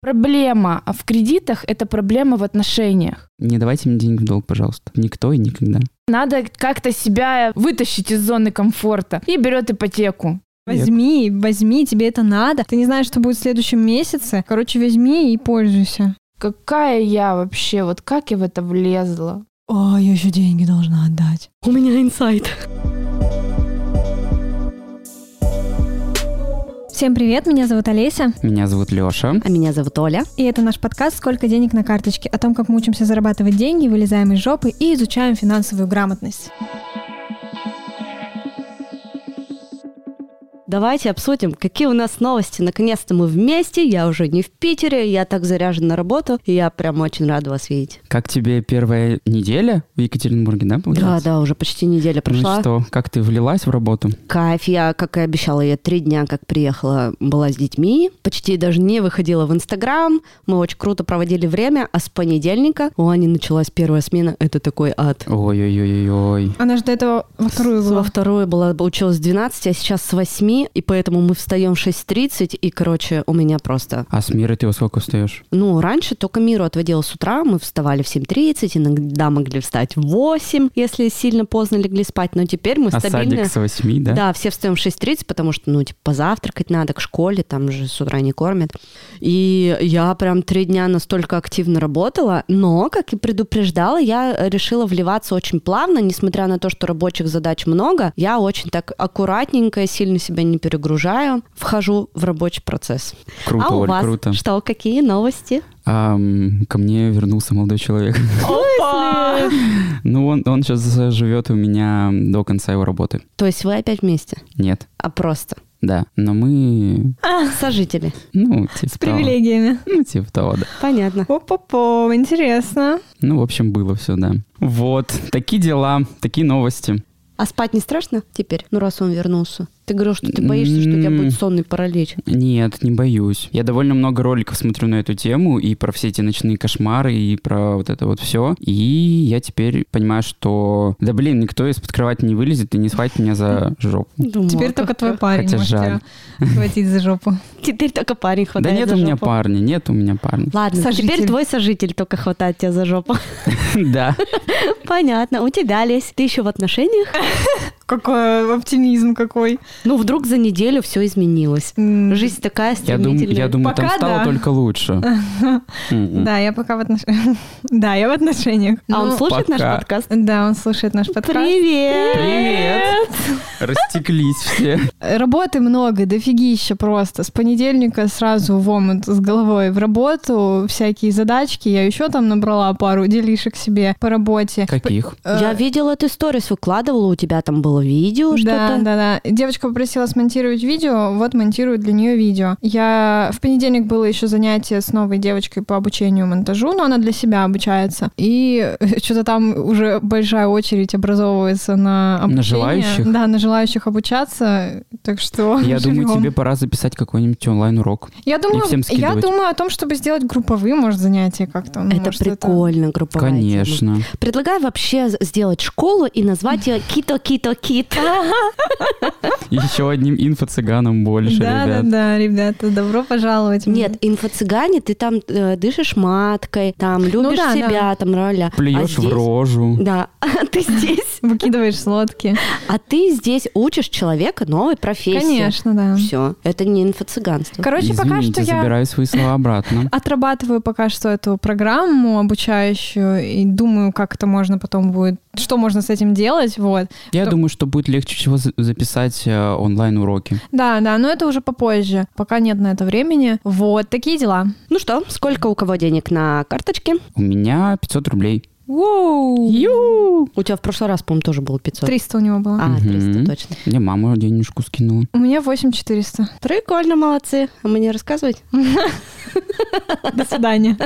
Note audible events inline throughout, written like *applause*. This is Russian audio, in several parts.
Проблема в кредитах – это проблема в отношениях. Не давайте мне деньги в долг, пожалуйста. Никто и никогда. Надо как-то себя вытащить из зоны комфорта и берет ипотеку. Возьми, возьми, тебе это надо. Ты не знаешь, что будет в следующем месяце. Короче, возьми и пользуйся. Какая я вообще, вот как я в это влезла? О, я еще деньги должна отдать. У меня инсайт. Всем привет, меня зовут Олеся. Меня зовут Лёша. А меня зовут Оля. И это наш подкаст «Сколько денег на карточке?» о том, как мы учимся зарабатывать деньги, вылезаем из жопы и изучаем финансовую грамотность. Давайте обсудим, какие у нас новости. Наконец-то мы вместе, я уже не в Питере, я так заряжен на работу, и я прям очень рада вас видеть. Как тебе первая неделя в Екатеринбурге, да, Да, получается? да, уже почти неделя Ну прошла. и что, как ты влилась в работу? Кайф, я, как и обещала, я три дня, как приехала, была с детьми, почти даже не выходила в Инстаграм, мы очень круто проводили время, а с понедельника у Ани началась первая смена, это такой ад. Ой-ой-ой-ой. Она же до этого во вторую Во была. вторую была, училась с 12, а сейчас с 8, и поэтому мы встаем в 6.30, и, короче, у меня просто... А с Мирой ты во сколько встаешь? Ну, раньше только Миру отводила с утра, мы вставали в 7.30, иногда могли встать в 8, если сильно поздно легли спать, но теперь мы А стабильно... садик с 8, да? Да, все встаем в 6.30, потому что, ну, типа, позавтракать надо к школе, там же с утра не кормят. И я прям три дня настолько активно работала, но, как и предупреждала, я решила вливаться очень плавно, несмотря на то, что рабочих задач много, я очень так аккуратненько, сильно себя не перегружаю, вхожу в рабочий процесс. Круто, а у Оль, вас круто. что, какие новости? Ам, ко мне вернулся молодой человек. Опа! *laughs* Ну, он, он сейчас живет у меня до конца его работы. То есть вы опять вместе, Нет, а просто да. Но мы, сожители. ну, типа С того. привилегиями. Ну, типа того, да. Понятно. О-по-по, интересно. Ну, в общем, было все, да. Вот, такие дела, такие новости. А спать не страшно теперь, ну раз он вернулся? Ты говорил, что ты боишься, что у тебя будет сонный паралич. Нет, не боюсь. Я довольно много роликов смотрю на эту тему, и про все эти ночные кошмары, и про вот это вот все. И я теперь понимаю, что, да блин, никто из-под кровати не вылезет и не схватит меня за жопу. Думала, Теперь только твой парень Хотя может жаль. тебя *laughs* схватить за жопу. Теперь только парень Да хватает нет за у меня жопу. парня, нет у меня парня. Ладно, Сожитель. теперь твой сожитель только хватает тебя за жопу. *laughs* Да. *laughs* Понятно. У тебя, Лесь, ты еще в отношениях? Какой оптимизм какой. Ну, вдруг за неделю все изменилось. Жизнь такая Я, дум- стремительная. я думаю, там Пока стало да. только лучше. *laughs* Да, я пока в отношениях. *laughs* Да, я в отношениях. А он Ну, слушает наш подкаст? Да, он слушает наш подкаст. Привет! Привет! Растеклись все. Работы много, дофигища просто. С понедельника сразу в омут с головой в работу, всякие задачки. Я еще там набрала пару делишек себе по работе. Каких? Э, Я видела, ты сторис выкладывала, у тебя там было видео, Да, что-то. да, да. Девочка попросила смонтировать видео, вот монтирую для нее видео. Я в понедельник было еще занятие с новой девочкой по обучению монтажу, но она для себя обучается. И *laughs* что-то там уже большая очередь образовывается на обучение. желающих? Да, на желающих обучаться. Так что Я *laughs* думаю, живем. тебе пора записать какой-нибудь онлайн-урок. Я думаю, всем я думаю о том, чтобы сделать групповые, может, занятия как-то. Ну, Это может, прикольно, групповая тема. Конечно. Предлагаю вообще сделать школу и назвать ее Кито-Кито-Кит. *laughs* Еще одним инфо-цыганом больше, Да, да, ребят. да, ребята, добро пожаловать. Нет, инфо-цыгане, ты там э, дышишь маткой, там любишь да, себя, там роля. Плюешь в рожу. Да, *laughs* а ты здесь, Выкидываешь слотки. а ты здесь учишь человека новой профессии. Конечно, да. Все, это не инфо-цыганство. Короче, пока Извините, что я забираю свои слова обратно. *laughs* отрабатываю пока что эту программу обучающую и думаю, как это можно потом будет, что можно с этим делать, вот. Я То- думаю, что будет легче всего за- записать э, онлайн-уроки. Да, да, но это уже попозже, пока нет на это времени. Вот, такие дела. Ну что, сколько у кого денег на карточке? У меня 500 рублей. Воу! Ю! У тебя в прошлый раз, по-моему, тоже было 500. 300 у него было. А, 300, Мгм. точно. Мне мама денежку скинула. У меня 8400. Прикольно, молодцы. А мне рассказывать? *laughs* До свидания.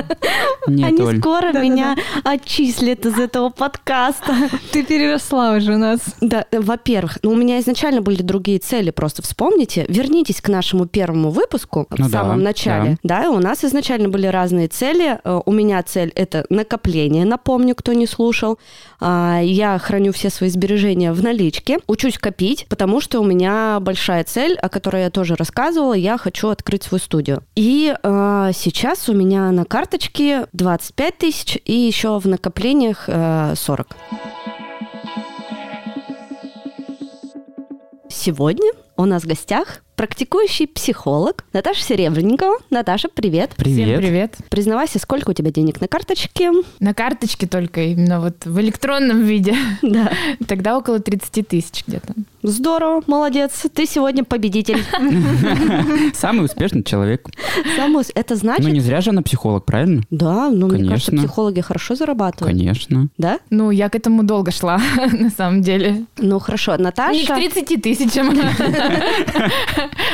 Нет, Они Оль. скоро Да-да-да. меня отчислят из этого подкаста. *laughs* Ты переросла уже нас. Да, во-первых, ну, у меня изначально были другие цели, просто вспомните. Вернитесь к нашему первому выпуску Ну в да, самом начале. Да. у нас изначально были разные цели. Э, У меня цель — это накопление, напомню, кто не слушал. А, Я храню все свои сбережения в наличке, учусь копить, потому что у меня большая цель, о которой я тоже рассказывала, я хочу открыть свою студию. И э, А сейчас у меня на карточке 25 тысяч и еще в накоплениях э, 40. Сегодня у нас в гостях практикующий психолог Наташа Серебренникова. Наташа, привет. Привет. Всем привет. Признавайся, сколько у тебя денег на карточке? На карточке только именно вот в электронном виде. Да. *laughs* Тогда около 30 тысяч где-то. Здорово, молодец. Ты сегодня победитель. *laughs* Самый успешный человек. Самус, это значит... Ну, не зря же она психолог, правильно? Да, ну, мне кажется, Конечно. психологи хорошо зарабатывают. Конечно. Да? Ну, я к этому долго шла, *laughs* на самом деле. Ну, хорошо. Наташа... Не к 30 тысячам,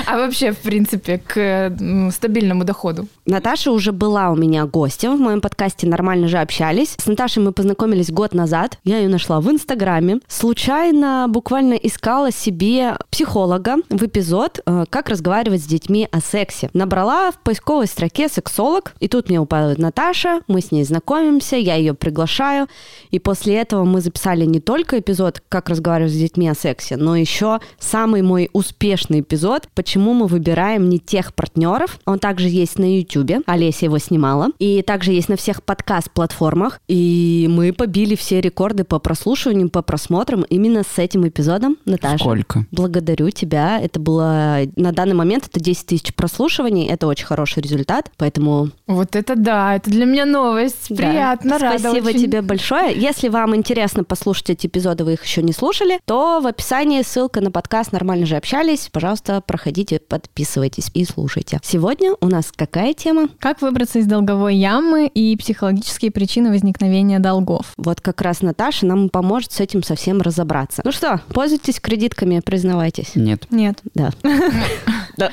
а вообще, в принципе, к стабильному доходу. Наташа уже была у меня гостем в моем подкасте «Нормально же общались». С Наташей мы познакомились год назад. Я ее нашла в Инстаграме. Случайно буквально искала себе психолога в эпизод э, «Как разговаривать с детьми о сексе». Набрала в поисковой строке «сексолог», и тут мне упадает Наташа, мы с ней знакомимся, я ее приглашаю, и после этого мы записали не только эпизод «Как разговаривать с детьми о сексе», но еще самый мой успешный эпизод «Почему мы выбираем не тех партнеров». Он также есть на YouTube, Олеся его снимала, и также есть на всех подкаст-платформах, и мы побили все рекорды по прослушиванию, по просмотрам именно с этим эпизодом, Наташа. Сколько? Благодарю тебя. Это было на данный момент это 10 тысяч прослушиваний. Это очень хороший результат. Поэтому Вот это да, это для меня новость. да. Приятно, рада Спасибо очень. тебе большое. Если вам интересно послушать эти эпизоды, вы их еще не слушали, то в описании ссылка на подкаст «Нормально же общались». Пожалуйста, проходите, подписывайтесь и слушайте. Сегодня у нас какая тема? Как выбраться из долговой ямы и психологические причины возникновения долгов? Вот как раз Наташа нам поможет с этим совсем разобраться. Ну что, пользуйтесь кредитками, признавайтесь. Нет. Нет. Да. *laughs*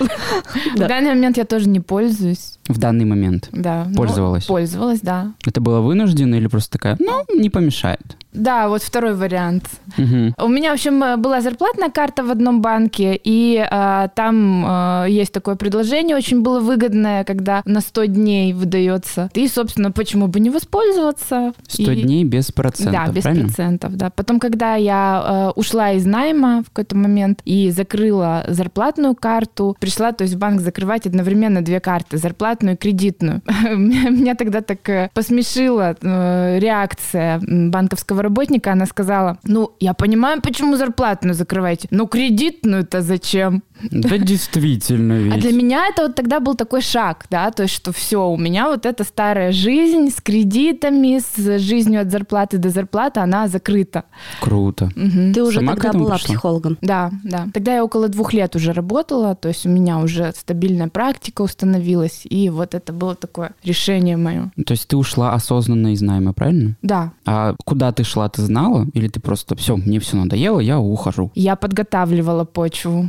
В данный момент я тоже не пользуюсь. В данный момент. Да. ну, Пользовалась? Пользовалась, да. Это было вынужденно или просто такая, ну, не помешает? Да, вот второй вариант. Мгм. У меня, в общем, э, была зарплатная карта в одном банке, и э, там э, есть такое предложение, очень было выгодное, когда на 100 дней выдается. И, собственно, почему бы не воспользоваться? 100 И- дней без процентов, Да, без правильно? процентов, да. Потом, когда я э, ушла из найма в какой-то момент и закрыла зарплатную карту, пришла, то есть в банк закрывать одновременно две карты, зарплатную и кредитную. *laughs* Меня тогда так посмешила реакция банковского работника. Она сказала, ну, я понимаю, почему зарплатную закрываете, но кредитную-то зачем? Да *laughs* действительно ведь. А для меня это вот тогда был такой шаг, да, то есть что все, у меня вот эта старая жизнь с кредитами, с жизнью от зарплаты до зарплаты, она закрыта. Круто. Мгм. Ты уже Сама тогда была пришла? психологом. Да, да. Тогда я около двух лет уже работала, то есть у меня уже стабильная практика установилась, и вот это было такое решение мое. То есть ты ушла осознанно из найма, правильно? Да, А куда ты шла, ты знала? Или ты просто, все, мне все надоело, я ухожу? я подготавливала почву.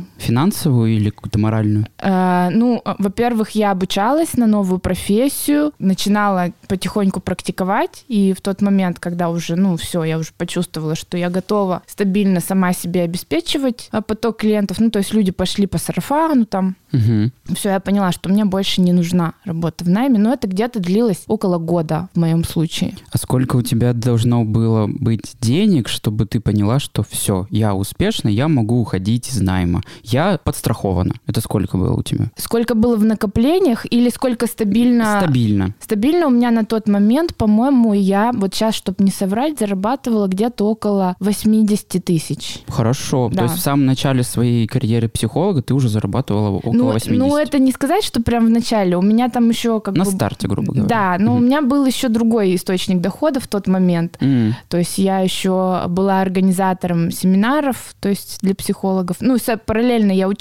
Финансовую или какую-то моральную? Э, ну, э, во-первых, я обучалась на новую профессию, начинала потихоньку практиковать, и в тот момент, когда уже, ну, все, я уже почувствовала, что я готова стабильно сама себе обеспечивать а, поток клиентов, ну, то есть люди пошли по сарафану там, Мгм. все, я поняла, что мне больше не нужна работа в найме, но это где-то длилось около года в моем случае. А сколько у тебя должно было быть денег, чтобы ты поняла, что все, я успешна, я могу уходить из найма. Я подстрахована. Это сколько было у тебя? Сколько было в накоплениях или сколько стабильно? Стабильно. Стабильно у меня на тот момент, по-моему, я вот сейчас, чтобы не соврать, зарабатывала где-то около 80 тысяч. Хорошо. Да. То есть в самом начале своей карьеры психолога ты уже зарабатывала около Ну, 80. ну, это не сказать, что прям в начале. У меня там еще как На бы... старте, грубо говоря. Да, но у Мгм. меня был еще другой источник дохода в тот момент. М. То есть я еще была организатором семинаров, то есть для психологов. Ну, параллельно я училась,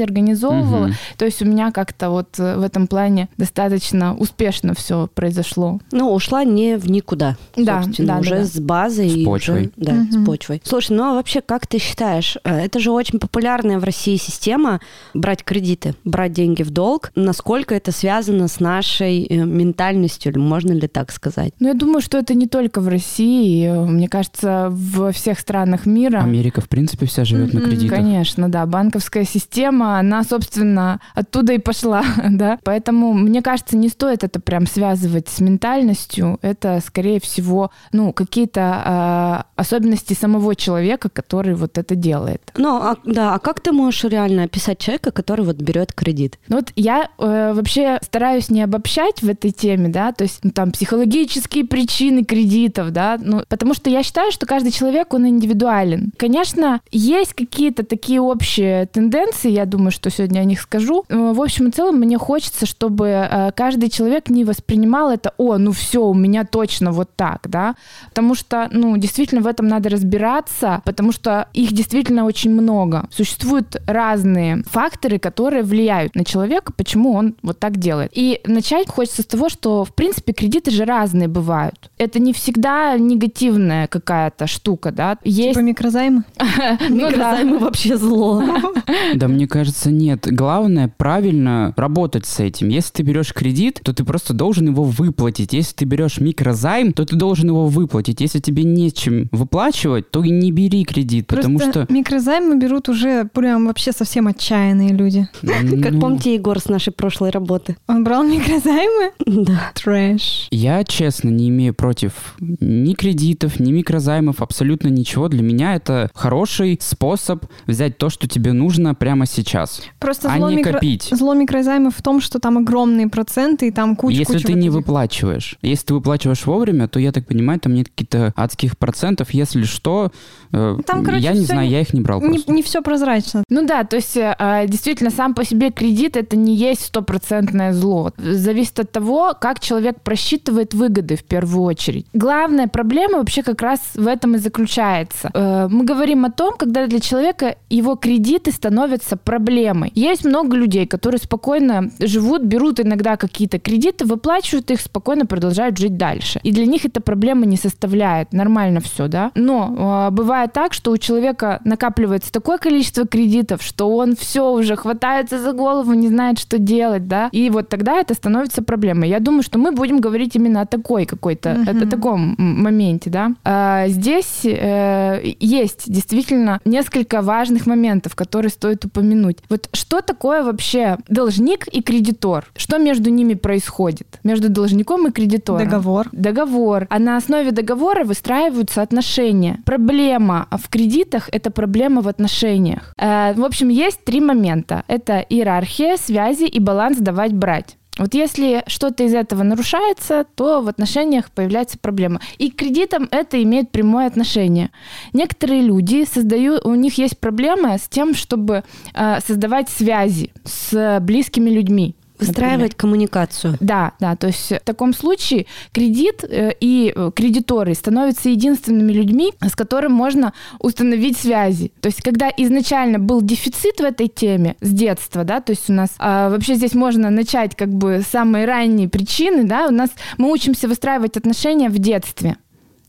организовывала. Мгм. То есть у меня как-то вот э, в этом плане достаточно успешно все произошло. Ну, ушла не в никуда. Да, собственно, да, уже да. с базой. С и почвой. уже- да, Мгм. с почвой. Слушай, ну а вообще, как ты считаешь, э, это же очень популярная в России система брать кредиты, брать деньги в долг. Насколько это связано с нашей э, ментальностью, можно ли так сказать? Ну, я думаю, что это не только в России. Мне кажется, во всех странах мира. Америка, в принципе, вся живет на кредитах. Конечно, да. Банковская система, она, собственно, оттуда и пошла, *laughs* да. Поэтому, мне кажется, не стоит это прям связывать с ментальностью. Это, скорее всего, ну, какие-то э, особенности самого человека, который вот это делает. Ну, а, да, а как ты можешь реально описать человека, который вот берет кредит? Ну, вот я э, вообще стараюсь не обобщать в этой теме, да, то есть ну, там психологические причины кредитов, да, ну, потому что я считаю, что каждый человек, он индивидуален. Конечно, есть какие-то такие общие тенденции, я думаю, что сегодня о них скажу. Э, в общем и целом, мне хочется, чтобы э, каждый человек не воспринимал это, о, ну все, у меня точно вот так, да, потому что, ну, действительно в этом надо разбираться, потому что их действительно очень много. Существуют разные факторы, которые влияют на человека, почему он вот так делает. И начать хочется с того, что, в принципе, кредиты же разные бывают. Это не всегда негативная какая-то штука, да. Есть... Типа микрозаймы? *laughs* Ну микрозаймы вообще зло. *laughs* Да, мне кажется, нет. Главное правильно работать с этим. Если ты берешь кредит, то ты просто должен его выплатить. Если ты берешь микрозайм, то ты должен его выплатить. Если тебе нечем выплачивать, то и не бери кредит, потому что... микрозаймы берут уже прям вообще совсем отчаянные люди. Как ну. помните Егор с нашей прошлой работы? Он брал микрозаймы? Да. Трэш. Я, честно, не имею против ни кредитов, ни микрозаймов, абсолютно ничего. Для меня это хороший способ взять то, что тебе нужно прямо сейчас, Просто а зло, не микро... копить. зло микрозаймов в том, что там огромные проценты и там куча Если куча ты вот не этих- выплачиваешь. Если ты выплачиваешь вовремя, то, я так понимаю, там нет каких-то адских процентов. Если что, э, Там, короче, я не знаю, не- я их не брал Не, просто. не все прозрачно. Ну да, то есть э, действительно сам по себе кредит это не есть стопроцентное зло. Зависит от того, как человек просчитывает выгоды в первую очередь. Главная проблема вообще как раз в этом и заключается. Э, Мы говорим о том, когда для человека его кредиты становятся проблемой. Есть много людей, которые спокойно живут, берут иногда какие-то кредиты, выплачивают их, спокойно продолжают жить дальше. И для них это проблема не составляет. Нормально все, да? Но э, бывает так, что у человека накапливается такое количество кредитов, что он все уже хватается за голову, не знает, что делать, да? И вот тогда это становится проблемой. Я думаю, что мы будем говорить именно о такой какой-то, Мгм. о таком м- моменте, да? А, здесь э, есть действительно несколько важных моментов, которые стоит упомянуть. Вот что такое вообще должник и кредитор? Что между ними происходит? Между должником и кредитором? Договор. Договор. А на основе договора выстраиваются отношения. Проблема в кредитах – это проблема в отношениях. Э, В общем, есть три момента. Это иерархия, связи и баланс давать-брать. Вот если что-то из этого нарушается, то в отношениях появляется проблема. И к кредитам это имеет прямое отношение. Некоторые люди создают, у них есть проблема с тем, чтобы э, создавать связи с близкими людьми. Например. Выстраивать коммуникацию. Да, да, то есть в таком случае кредит э, и э, кредиторы становятся единственными людьми, с которым можно установить связи. То есть когда изначально был дефицит в этой теме с детства, да, то есть у нас а, вообще здесь можно начать как бы самые ранние причины, да, у нас мы учимся выстраивать отношения в детстве.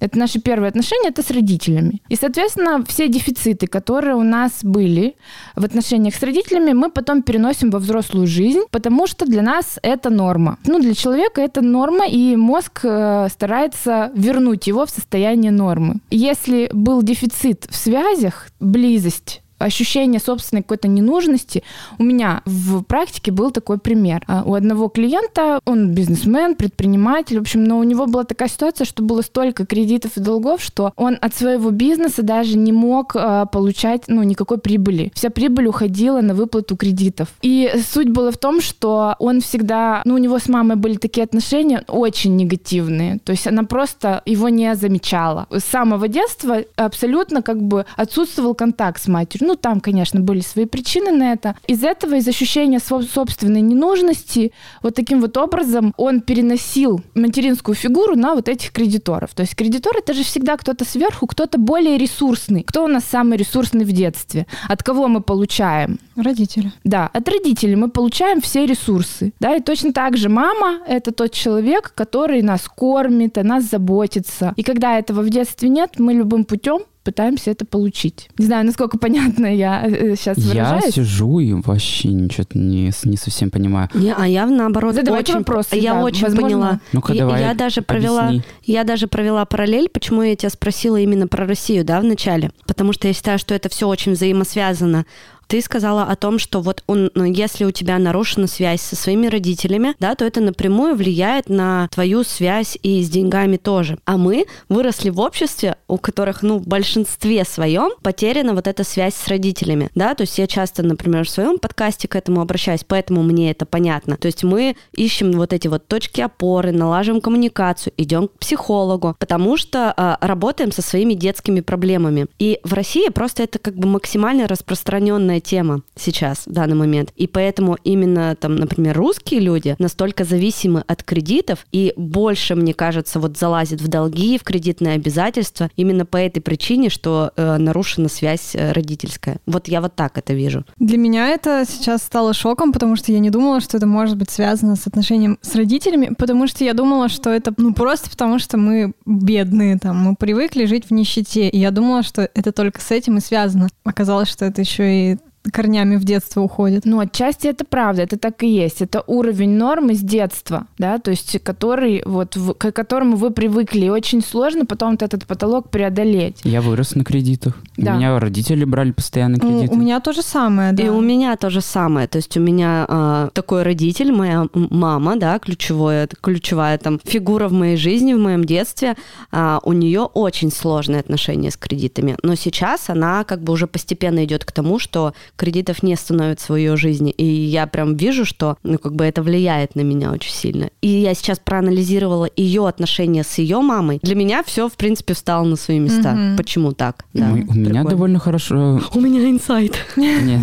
Это наши первые отношения, это с родителями. И, соответственно, все дефициты, которые у нас были в отношениях с родителями, мы потом переносим во взрослую жизнь, потому что для нас это норма. Ну, для человека это норма, и мозг э, старается вернуть его в состояние нормы. Если был дефицит в связях, близость, ощущение собственной какой-то ненужности. У меня в практике был такой пример. А, У одного клиента, он бизнесмен, предприниматель, в общем, но у него была такая ситуация, что было столько кредитов и долгов, что он от своего бизнеса даже не мог а, получать ну, никакой прибыли. Вся прибыль уходила на выплату кредитов. И суть была в том, что он всегда, ну, у него с мамой были такие отношения очень негативные. То есть она просто его не замечала. С самого детства абсолютно как бы отсутствовал контакт с матерью. Ну, там, конечно, были свои причины на это. Из этого, из ощущения собственной ненужности, вот таким вот образом он переносил материнскую фигуру на вот этих кредиторов. То есть кредитор это же всегда кто-то сверху, кто-то более ресурсный. Кто у нас самый ресурсный в детстве? От кого мы получаем? Родители. Да, от родителей мы получаем все ресурсы. Да, и точно так же мама — это тот человек, который нас кормит, о нас заботится. И когда этого в детстве нет, мы любым путем пытаемся это получить. Не знаю, насколько понятно я сейчас Я выражаюсь. сижу и вообще ничего не, не совсем понимаю. Не, а я наоборот Задавайте очень, вопросы, я да, очень возможно. поняла. Ну-ка, Я- давай, я даже провела, объясни. я даже провела параллель, почему я тебя спросила именно про Россию, да, в начале, потому что я считаю, что это все очень взаимосвязано. Ты сказала о том, что вот он, ну, если у тебя нарушена связь со своими родителями, да, то это напрямую влияет на твою связь и с деньгами тоже. А мы выросли в обществе, у которых, ну, в большинстве своем потеряна вот эта связь с родителями, да, то есть я часто, например, в своем подкасте к этому обращаюсь, поэтому мне это понятно. То есть мы ищем вот эти вот точки опоры, налаживаем коммуникацию, идем к психологу, потому что э, работаем со своими детскими проблемами. И в России просто это как бы максимально распространенная тема сейчас, в данный момент. И поэтому именно там, например, русские люди настолько зависимы от кредитов и больше, мне кажется, вот залазят в долги, в кредитные обязательства именно по этой причине, что э, нарушена связь э, родительская. Вот я вот так это вижу. Для меня это сейчас стало шоком, потому что я не думала, что это может быть связано с отношением с родителями, потому что я думала, что это ну просто потому, что мы бедные, там, мы привыкли жить в нищете, и я думала, что это только с этим и связано. Оказалось, что это еще и корнями в детство уходит. Ну, отчасти это правда, это так и есть. Это уровень нормы с детства, да, то есть который, вот, в, к которому вы привыкли. И очень сложно потом вот этот потолок преодолеть. Я вырос на кредитах. Да. У меня родители брали постоянно кредиты. у меня то же самое, да. И у меня то же самое. То есть у меня а, такой родитель, моя мама, да, ключевая, ключевая там фигура в моей жизни, в моем детстве. а, у нее очень сложные отношения с кредитами. Но сейчас она как бы уже постепенно идет к тому, что кредитов не становится в ее жизни. И я прям вижу, что ну, как бы это влияет на меня очень сильно. И я сейчас проанализировала ее отношения с ее мамой. Для меня все, в принципе, встало на свои места. Мгм. Почему так? Да, у, у меня довольно хорошо... У меня инсайт. Нет.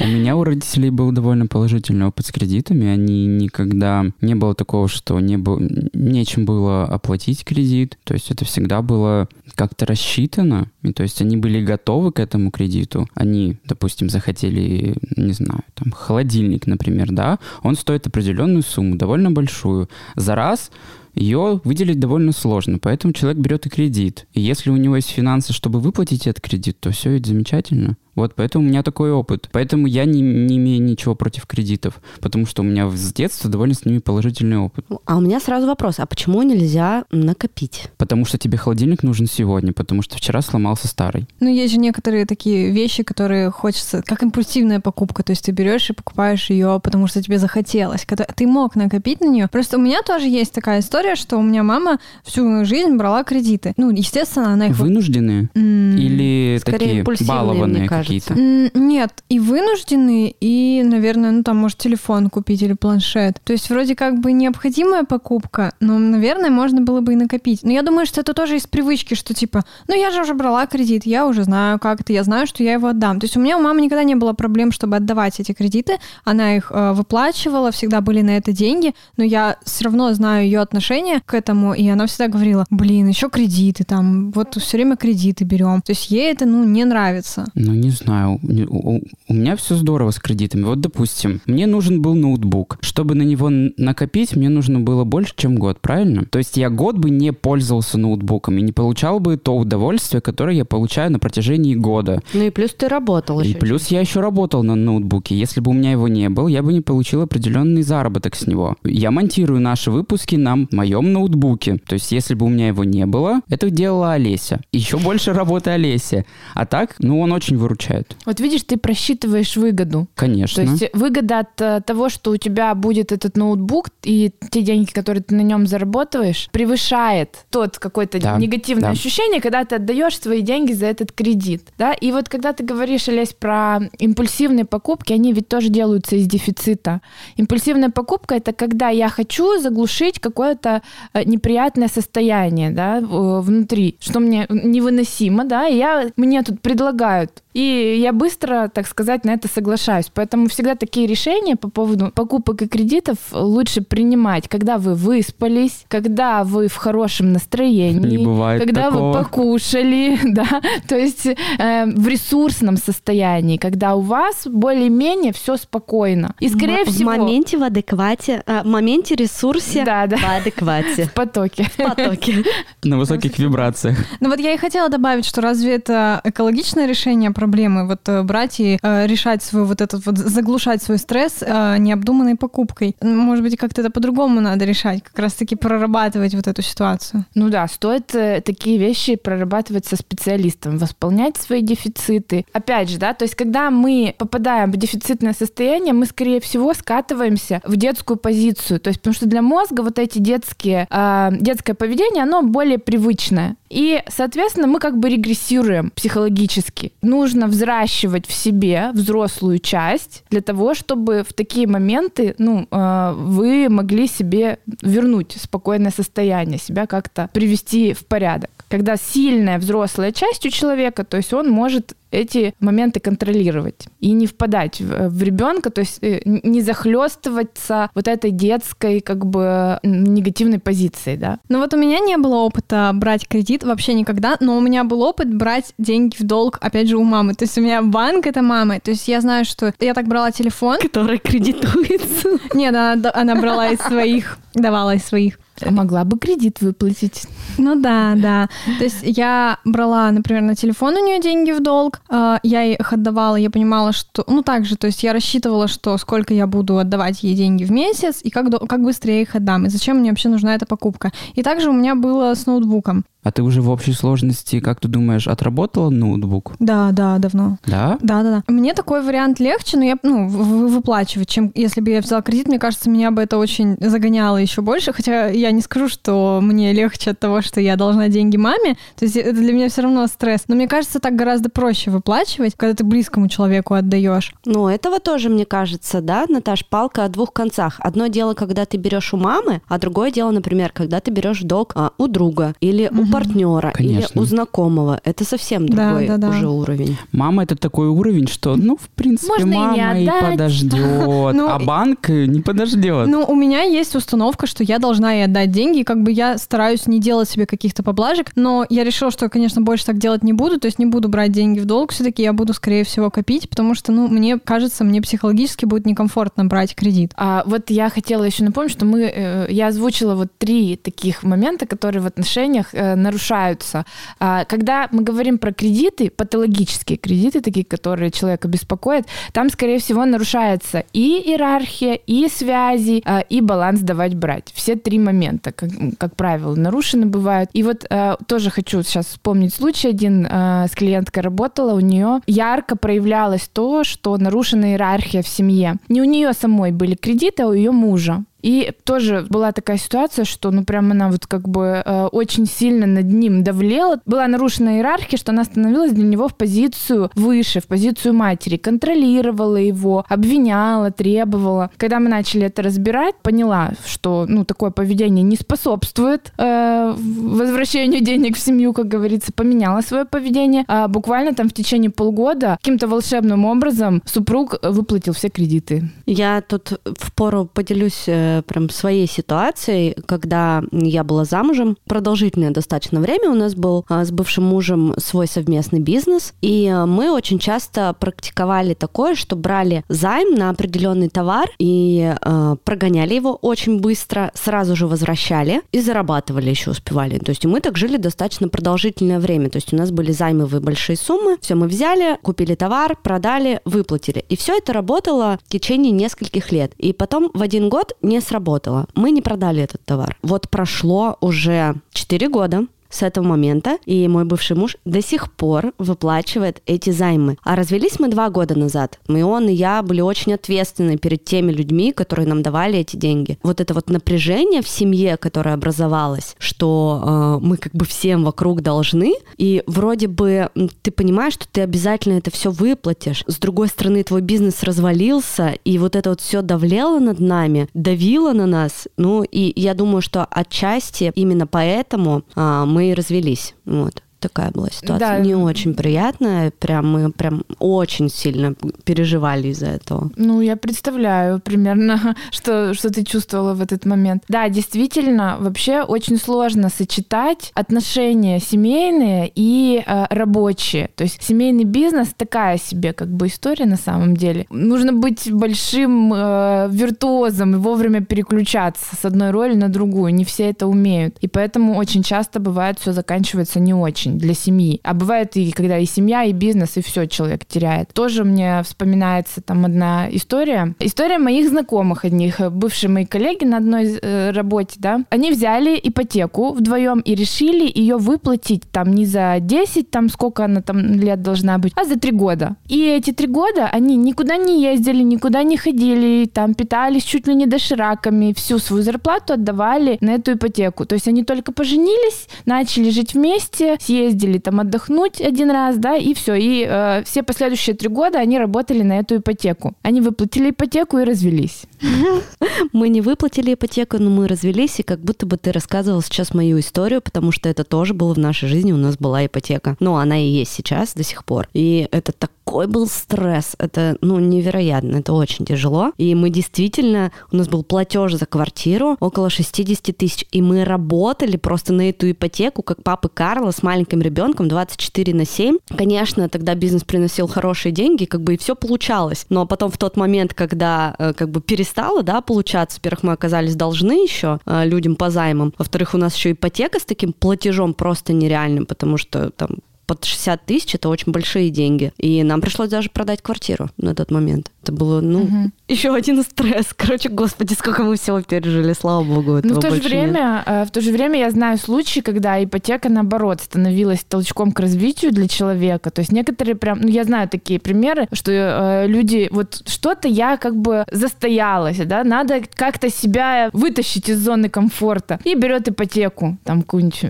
У меня у родителей был довольно положительный опыт с кредитами. Они никогда не было такого, что не было, нечем было оплатить кредит. То есть это всегда было как-то рассчитано. И то есть они были готовы к этому кредиту. Они, допустим, захотели, не знаю, там холодильник, например, да, он стоит определенную сумму, довольно большую. За раз ее выделить довольно сложно, поэтому человек берет и кредит. И если у него есть финансы, чтобы выплатить этот кредит, то все это замечательно. Вот поэтому у меня такой опыт. Поэтому я не, не имею ничего против кредитов, потому что у меня с детства довольно с ними положительный опыт. А у меня сразу вопрос, а почему нельзя накопить? Потому что тебе холодильник нужен сегодня, потому что вчера сломался старый. Ну, есть же некоторые такие вещи, которые хочется, как импульсивная покупка, то есть ты берешь и покупаешь ее, потому что тебе захотелось. Когда ты мог накопить на нее. Просто у меня тоже есть такая история, что у меня мама всю мою жизнь брала кредиты. Ну, естественно, она их... Вынужденные или Скорее, такие балованные мне кажется. Какие-то? Нет, и вынужденные, и, наверное, ну там, может, телефон купить или планшет. То есть вроде как бы необходимая покупка, но, наверное, можно было бы и накопить. Но я думаю, что это тоже из привычки, что типа, ну я же уже брала кредит, я уже знаю как это, я знаю, что я его отдам. То есть у меня у мамы никогда не было проблем, чтобы отдавать эти кредиты. Она их э, выплачивала, всегда были на это деньги, но я все равно знаю ее отношение к этому, и она всегда говорила, блин, еще кредиты там, вот все время кредиты берем. То есть ей это, ну, не нравится. Ну, не знаю. У, у меня все здорово с кредитами. Вот, допустим, мне нужен был ноутбук. Чтобы на него накопить, мне нужно было больше, чем год, правильно? То есть я год бы не пользовался ноутбуком и не получал бы то удовольствие, которое я получаю на протяжении года. Ну и плюс ты работал И еще. плюс я еще работал на ноутбуке. Если бы у меня его не было, я бы не получил определенный заработок с него. Я монтирую наши выпуски на моем ноутбуке. То есть, если бы у меня его не было, это делала Олеся. Еще больше работы Олеся. А так, ну, он очень выручает. Вот видишь, ты просчитываешь выгоду. Конечно. То есть выгода от э, того, что у тебя будет этот ноутбук и те деньги, которые ты на нем заработаешь, превышает тот какой-то Да, негативное да. ощущение, когда ты отдаешь свои деньги за этот кредит. Да? И вот когда ты говоришь, Олесь, про импульсивные покупки, они ведь тоже делаются из дефицита. Импульсивная покупка это когда я хочу заглушить какое-то э, неприятное состояние да, в- внутри, что мне невыносимо, да, и я, мне тут предлагают. И я быстро, так сказать, на это соглашаюсь. Поэтому всегда такие решения по поводу покупок и кредитов лучше принимать, когда вы выспались, когда вы в хорошем настроении, Не бывает когда такого. вы покушали, *laughs* да, то есть э, в ресурсном состоянии, когда у вас более-менее все спокойно. И, скорее М- всего, В моменте в адеквате, а, в моменте ресурсе Да, да. в адеквате. *laughs* в потоке. В потоке. На высоких вибрациях. Ну вот я и хотела добавить, что разве это экологичное решение проблемы? Проблемы вот э, брать и э, решать свой вот этот вот, заглушать свой стресс э, необдуманной покупкой. Может быть, как-то это по-другому надо решать, как раз-таки прорабатывать вот эту ситуацию. Ну да, стоит э, такие вещи прорабатывать со специалистом, восполнять свои дефициты. Опять же, да, то есть когда мы попадаем в дефицитное состояние, мы, скорее всего, скатываемся в детскую позицию. То есть потому что для мозга вот эти детские, э, детское поведение, оно более привычное. И, соответственно, мы как бы регрессируем психологически. Нужно взращивать в себе взрослую часть для того, чтобы в такие моменты, ну, э, вы могли себе вернуть спокойное состояние, себя как-то привести в порядок. Когда сильная взрослая часть у человека, то есть он может эти моменты контролировать и не впадать в, в ребенка, то есть э, не захлестываться вот этой детской как бы негативной позицией, да. Ну вот у меня не было опыта брать кредит вообще никогда, но у меня был опыт брать деньги в долг, опять же, у мамы. То есть у меня банк — это мама. То есть я знаю, что я так брала телефон. Который кредитуется. Нет, она, она брала из своих, давала из своих. Могла бы кредит выплатить. Ну да, да. То есть я брала, например, на телефон у нее деньги в долг, а, я их отдавала, я понимала, что... Ну так же, то есть я рассчитывала, что сколько я буду отдавать ей деньги в месяц, и как, как быстро я их отдам, и зачем мне вообще нужна эта покупка. И также у меня было с ноутбуком. А ты уже в общей сложности, как ты думаешь, отработала ноутбук? Да, да, давно. Да? Да, да, да. Мне такой вариант легче, но я, ну, выплачивать, чем если бы я взяла кредит, мне кажется, меня бы это очень загоняло еще больше, хотя я не скажу, что мне легче от того, что я должна деньги маме, то есть это для меня все равно стресс, но мне кажется, так гораздо проще выплачивать, когда ты близкому человеку отдаешь. Ну, этого тоже, мне кажется, да, Наташ, палка о двух концах. Одно дело, когда ты берешь у мамы, а другое дело, например, когда ты берешь долг а, у друга или угу. у партнера Конечно. или у знакомого. Это совсем другой да, да, уже уровень. Мама это такой уровень, что, ну, в принципе, Можно мама и, и подождет, *laughs* ну, а банк не подождет. Ну, у меня есть установка, что я должна ей отдать деньги, как бы я стараюсь не делать себе каких-то поблажек, но я решила, что, конечно, больше так делать не буду, то есть не буду брать деньги в долг, все-таки я буду, скорее всего, копить, потому что, ну, мне кажется, мне психологически будет некомфортно брать кредит. А вот я хотела еще напомнить, что мы, э, я озвучила вот три таких момента, которые в отношениях э, нарушаются. А, когда мы говорим про кредиты, патологические кредиты, такие, которые человека беспокоят, там, скорее всего, нарушается и иерархия, и связи, а, и баланс давать-брать. Все три момента, как, как правило, нарушены бывают. И вот а, тоже хочу сейчас вспомнить случай один. С клиенткой работала, у нее ярко проявлялось то, что нарушена иерархия в семье. Не у нее самой были кредиты, а у ее мужа. И тоже была такая ситуация, что, ну, прям она вот как бы э, очень сильно над ним давлела. Была нарушена иерархия, что она становилась для него в позицию выше, в позицию матери, контролировала его, обвиняла, требовала. Когда мы начали это разбирать, поняла, что, ну, такое поведение не способствует э, возвращению денег в семью, как говорится, поменяла свое поведение. А буквально там в течение полгода каким-то волшебным образом супруг выплатил все кредиты. Я тут в пору поделюсь э, прям своей ситуацией, когда я была замужем. Продолжительное достаточно время у нас был а, с бывшим мужем свой совместный бизнес, и а, мы очень часто практиковали такое, что брали займ на определенный товар и э, прогоняли его очень быстро, сразу же возвращали и зарабатывали еще успевали. То есть мы так жили достаточно продолжительное время. То есть у нас были займовые большие суммы, все мы взяли, купили товар, продали, выплатили. И все это работало в течение нескольких лет. И потом в один год не сработало. Мы не продали этот товар. Вот прошло уже 4 года, с этого момента, и мой бывший муж до сих пор выплачивает эти займы. А развелись мы два года назад. И он и я были очень ответственны перед теми людьми, которые нам давали эти деньги. Вот это вот напряжение в семье, которое образовалось, что э, мы как бы всем вокруг должны, и вроде бы ты понимаешь, что ты обязательно это все выплатишь. С другой стороны, твой бизнес развалился, и вот это вот все давлело над нами, давило на нас. Ну, и я думаю, что отчасти именно поэтому э, мы и развелись. Вот такая была ситуация. Да. Не очень приятная. Прям мы прям очень сильно переживали из-за этого. Ну, я представляю примерно, *laughs* что, что ты чувствовала в этот момент. Да, действительно, вообще очень сложно сочетать отношения семейные и э, рабочие. То есть семейный бизнес такая себе как бы история на самом деле. Нужно быть большим э, виртуозом и вовремя переключаться с одной роли на другую. Не все это умеют. И поэтому очень часто бывает все заканчивается не очень очень для семьи. А бывает и когда и семья, и бизнес, и все человек теряет. Тоже мне вспоминается там одна история. История моих знакомых одних, бывшие мои коллеги на одной э, работе, да, они взяли ипотеку вдвоем и решили ее выплатить там не за 10, там сколько она там лет должна быть, а за 3 года. И эти 3 года они никуда не ездили, никуда не ходили, там питались чуть ли не дошираками, всю свою зарплату отдавали на эту ипотеку. То есть они только поженились, начали жить вместе, съездили там отдохнуть один раз, да, и все. И э, все последующие три года они работали на эту ипотеку. Они выплатили ипотеку и развелись. *laughs* Мы не выплатили ипотеку, но мы развелись, и как будто бы ты рассказывал сейчас мою историю, потому что это тоже было в нашей жизни, у нас была ипотека. Ну, она и есть сейчас до сих пор. И это такой был стресс, это, ну, невероятно, это очень тяжело. И мы действительно, у нас был платеж за квартиру около 60 тысяч, и мы работали просто на эту ипотеку, как папы Карла с маленьким ребенком 24 на 7. Конечно, тогда бизнес приносил хорошие деньги, как бы и все получалось. Но потом в тот момент, когда э, как бы перестало, да, получаться, во-первых, мы оказались должны еще э, людям по займам, во-вторых, у нас еще ипотека с таким платежом просто нереальным, потому что там под 60 тысяч это очень большие деньги. И нам пришлось даже продать квартиру на тот момент. Это было, ну, угу. Еще один стресс. Короче, господи, сколько мы всего пережили, слава богу, Но в то же время, нет. Э, в то же время я знаю случаи, когда ипотека, наоборот, становилась толчком к развитию для человека. То есть некоторые прям, ну, я знаю такие примеры, что э, люди, вот что-то я как бы застоялась, да, надо как-то себя вытащить из зоны комфорта. И берет ипотеку, там, какую-нибудь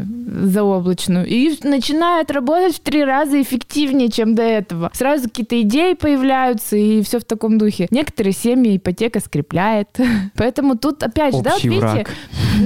заоблачную, и начинает работать в три раза эффективнее, чем до этого. Сразу какие-то идеи появляются, и все в таком духе. Некоторые семьи ипотека скрепляет. *laughs* Поэтому тут опять же, да, вот видите,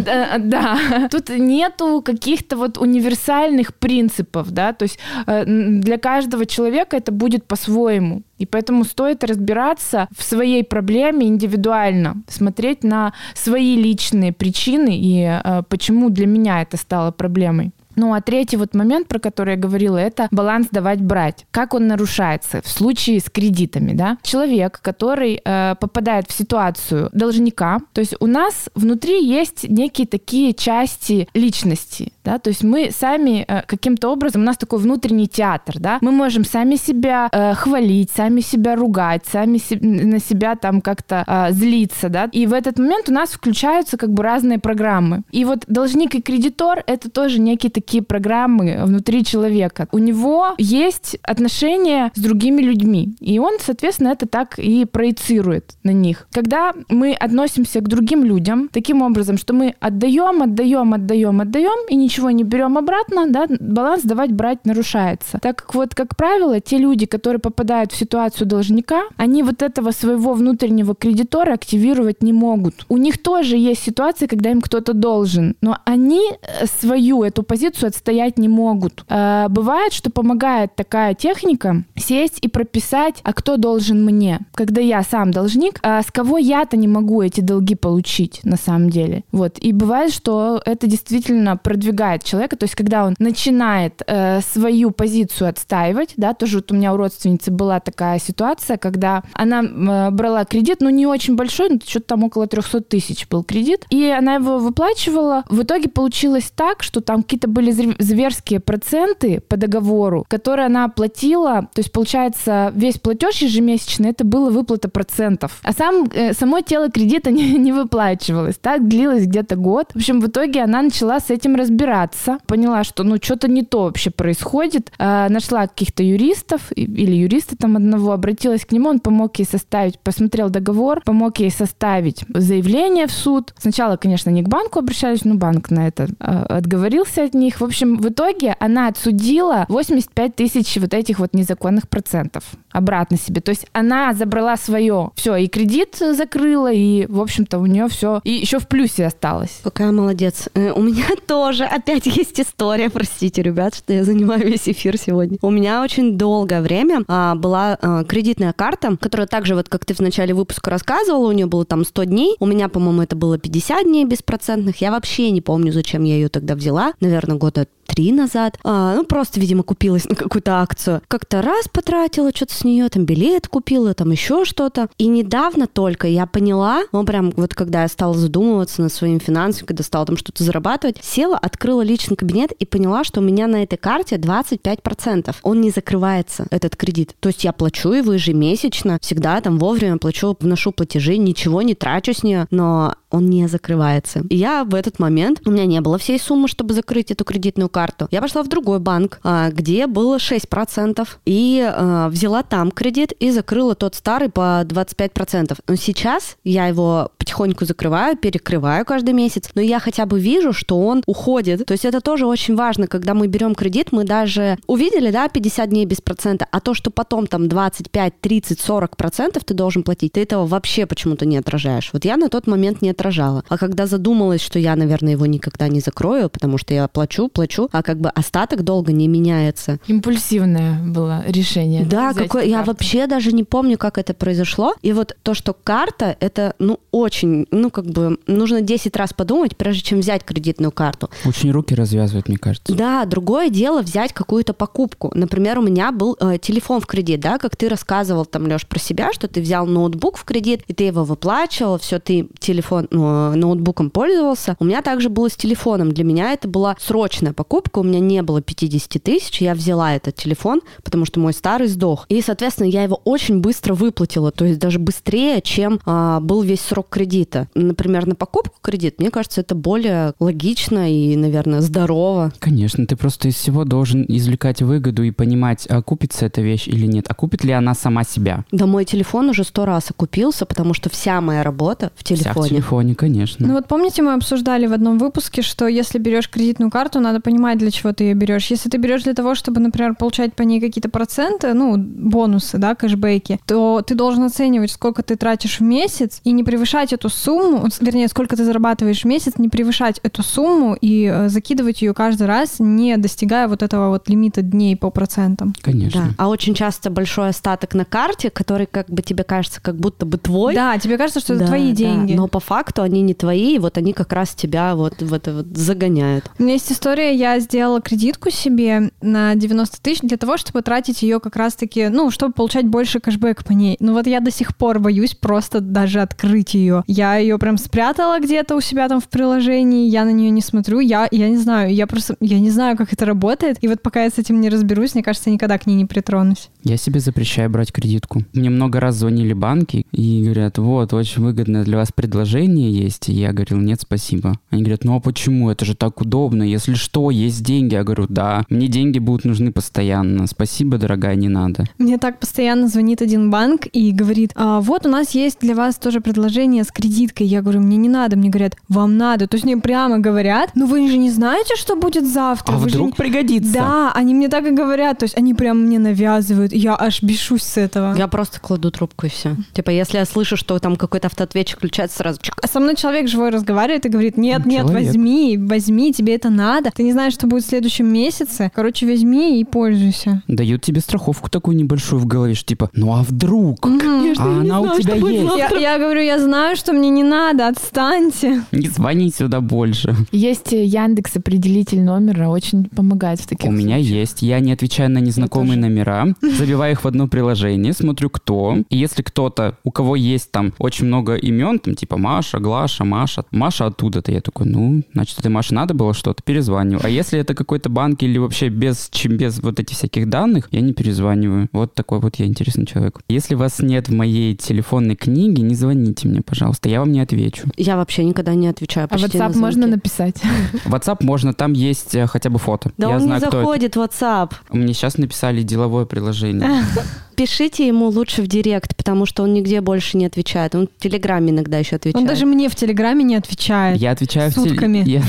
да, да, тут нету каких-то вот универсальных принципов, да, то есть э, для каждого человека это будет по-своему. И поэтому стоит разбираться в своей проблеме индивидуально, смотреть на свои личные причины и э, почему для меня это стало проблемой. Ну а третий вот момент, про который я говорила, это баланс давать-брать. Как он нарушается в случае с кредитами, да? Человек, который э, попадает в ситуацию должника, то есть у нас внутри есть некие такие части личности, да, то есть мы сами э, каким-то образом, у нас такой внутренний театр, да, мы можем сами себя э, хвалить, сами себя ругать, сами се- на себя там как-то э, злиться, да, и в этот момент у нас включаются как бы разные программы. И вот должник и кредитор — это тоже некие такие программы внутри человека. У него есть отношения с другими людьми, и он, соответственно, это так и проецирует на них. Когда мы относимся к другим людям таким образом, что мы отдаем, отдаем, отдаем, отдаем, и ничего не берем обратно, да, баланс давать брать нарушается. Так как вот, как правило, те люди, которые попадают в ситуацию должника, они вот этого своего внутреннего кредитора активировать не могут. У них тоже есть ситуации, когда им кто-то должен, но они э, свою эту позицию отстоять не могут. А, бывает, что помогает такая техника сесть и прописать, а кто должен мне, когда я сам должник, а с кого я-то не могу эти долги получить на самом деле. Вот. И бывает, что это действительно продвигает человека, то есть когда он начинает э, свою позицию отстаивать, да, тоже вот у меня у родственницы была такая ситуация, когда она э, брала кредит, ну не очень большой, ну что-то там около 300 тысяч был кредит, и она его выплачивала. В итоге получилось так, что там какие-то были зверские проценты по договору, которые она оплатила, то есть получается весь платеж ежемесячный, это было выплата процентов, а сам, э, само тело кредита *laughs* не, не выплачивалось, так длилось где-то год. В общем, в итоге она начала с этим разбираться, поняла, что ну что-то не то вообще происходит, а, нашла каких-то юристов или юриста там одного, обратилась к нему, он помог ей составить, посмотрел договор, помог ей составить заявление в суд. Сначала, конечно, не к банку обращались, но банк на это а, отговорился от них. В общем, в итоге она отсудила 85 тысяч вот этих вот незаконных процентов обратно себе. То есть она забрала свое, все, и кредит закрыла, и, в общем-то, у нее все, и еще в плюсе осталось. Какая молодец. Э, у меня *laughs* тоже опять есть история, простите, ребят, что я занимаю весь эфир сегодня. У меня очень долгое время а, была а, кредитная карта, которая также, вот как ты в начале выпуска рассказывала, у нее было там 100 дней, у меня, по-моему, это было 50 дней беспроцентных, я вообще не помню, зачем я ее тогда взяла, наверное, года три назад. А, ну, просто, видимо, купилась на какую-то акцию. Как-то раз потратила что-то с нее, там билет купила, там еще что-то. И недавно только я поняла, ну, прям вот когда я стала задумываться над своим финансами, когда стала там что-то зарабатывать, села, открыла личный кабинет и поняла, что у меня на этой карте 25%. Он не закрывается, этот кредит. То есть я плачу его ежемесячно, всегда там вовремя плачу, вношу платежи, ничего не трачу с нее, но он не закрывается. И я в этот момент, у меня не было всей суммы, чтобы закрыть эту кредитную карту. Я пошла в другой банк, а, где было 6%, и а, взяла там кредит и закрыла тот старый по 25%. Но сейчас я его потихоньку закрываю, перекрываю каждый месяц, но я хотя бы вижу, что он уходит. То есть это тоже очень важно, когда мы берем кредит, мы даже увидели, да, 50 дней без процента, а то, что потом там 25, 30, 40 процентов ты должен платить, ты этого вообще почему-то не отражаешь. Вот я на тот момент не отражала. А когда задумалась, что я, наверное, его никогда не закрою, потому что я плачу, плачу, а как бы остаток долга не меняется. Импульсивное было решение. Да, какое, я вообще даже не помню, как это произошло. И вот то, что карта, это, ну, очень, ну, как бы, нужно 10 раз подумать, прежде чем взять кредитную карту. Очень руки развязывают, мне кажется. Да, другое дело взять какую-то покупку. Например, у меня был э, телефон в кредит, да, как ты рассказывал там, Леш, про себя, что ты взял ноутбук в кредит, и ты его выплачивал, все, ты телефон, ну, ноутбуком пользовался. У меня также было с телефоном. Для меня это была срочная покупка, у меня не было 50 тысяч, я взяла этот телефон, потому что мой старый сдох. И, соответственно, я его очень быстро выплатила, то есть даже быстрее, чем а, был весь срок кредита. Например, на покупку кредит, мне кажется, это более логично и, наверное, здорово. Конечно, ты просто из всего должен извлекать выгоду и понимать, а окупится эта вещь или нет, а купит ли она сама себя. Да мой телефон уже сто раз окупился, потому что вся моя работа в телефоне. Вся в телефоне, конечно. Ну вот помните, мы обсуждали в одном выпуске, что если берешь кредитную карту, надо понимать, для чего ты ее берешь. Если ты берешь для того, чтобы, например, получать по ней какие-то проценты, ну, бонусы, да, кэшбэки, то ты должен оценивать, сколько ты тратишь в месяц и не превышать эту сумму, вернее, сколько ты зарабатываешь в месяц, не превышать эту сумму и э, закидывать ее каждый раз, не достигая вот этого вот лимита дней по процентам. Конечно. Да. А очень часто большой остаток на карте, который как бы тебе кажется как будто бы твой. Да, тебе кажется, что это твои да, деньги. Но по факту они не твои, и вот они как раз тебя вот в это вот загоняют. У меня есть история, я сделала кредитку себе на 90 тысяч для того, чтобы тратить ее как раз-таки, ну, чтобы получать больше кэшбэк по ней. Ну вот я до сих пор боюсь просто даже открыть ее. Я ее прям спрятала где-то у себя там в приложении, я на нее не смотрю, я, я не знаю, я просто, я не знаю, как это работает, и вот пока я с этим не разберусь, мне кажется, никогда к ней не притронусь. Я себе запрещаю брать кредитку. Мне много раз звонили банки и говорят, вот, очень выгодное для вас предложение есть. И я говорил, нет, спасибо. Они говорят, ну а почему? Это же так удобно. Если что, есть деньги. Я говорю, да, мне деньги будут нужны постоянно. Спасибо, дорогая, не надо. Мне так постоянно звонит один банк и говорит, а, вот у нас есть для вас тоже предложение с кредиткой. Я говорю, мне не надо. Мне говорят, вам надо. То есть мне прямо говорят, ну вы же не знаете, что будет завтра. А вы вдруг же... пригодится? Да, они мне так и говорят. То есть они прям мне навязывают. Я аж бешусь с этого. Я просто кладу трубку и все. Типа, если я слышу, что там какой-то автоответчик включается, сразу... А со мной человек живой разговаривает и говорит, нет, Ну, нет, человек. возьми, возьми, тебе это надо. Ты не знаешь, что будет в следующем месяце. Короче, возьми и пользуйся. Дают тебе страховку такую небольшую в голове, что типа, ну а вдруг? Конечно, а она у тебя есть. Я, я говорю, я знаю, что мне не надо, отстаньте. Не звони сюда больше. Есть э, Яндекс определитель номера, очень помогает в таких У меня случаях. есть. Я не отвечаю на незнакомые номера, *laughs* забиваю их в одно приложение, смотрю, кто. И если кто-то, у кого есть там очень много имен, там типа Маша, Глаша, Маша, Маша оттуда-то, я такой, ну, значит, этой Маше надо было что-то, перезваниваю. А если это какой-то банк или вообще без, чем без вот этих всяких данных, я не перезваниваю. Вот такой вот я интересный человек. Если вас нет в моей телефонной книге, не звоните мне, пожалуйста, я вам не отвечу. Я вообще никогда не отвечаю А почти на WhatsApp можно написать. *laughs* WhatsApp можно, там есть э, хотя бы фото. Да я он знаю, не заходит в WhatsApp. Мне сейчас написали деловое приложение. *laughs* Пишите ему лучше в директ, потому что он нигде больше не отвечает. Он в Телеграме иногда еще отвечает. Он даже мне в Телеграме не отвечает. Я отвечаю в теле- Сутками. Я,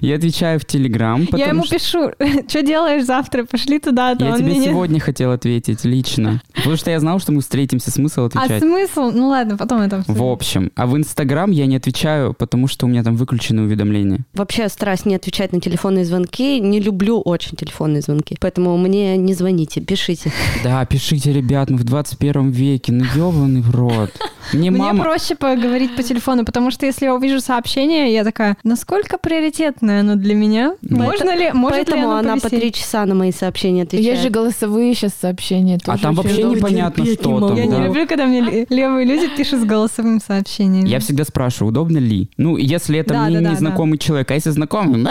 я отвечаю в Телеграм, Я ему что пишу, *laughs* что делаешь завтра, пошли туда, то я он тебе мне не- сегодня хотел ответить лично. Потому что я знал, что мы встретимся, смысл А отвечать. смысл? Ну ладно, потом это обсудим. В общем, а в Инстаграм я не отвечаю, потому что у меня там выключены уведомления. Вообще стараюсь не отвечать на телефонные звонки. Не люблю очень телефонные звонки. Поэтому мне не звоните, пишите. Да, пишите, ребят, мы в 21 веке, ну ебаный в рот. Мне Мне мама... проще поговорить по телефону, потому что если я увижу сообщение, я такая, насколько приоритетно незаметное оно для меня. Можно ли, может ли Поэтому оно она по три часа на мои сообщения отвечает. Есть же голосовые сейчас сообщения. А там вообще непонятно, что там. Я да. не люблю, когда мне ле- левые люди пишут с голосовым сообщением. Я всегда спрашиваю, удобно ли? Ну, если это Да, мне да, да, незнакомый человек, а если знакомый,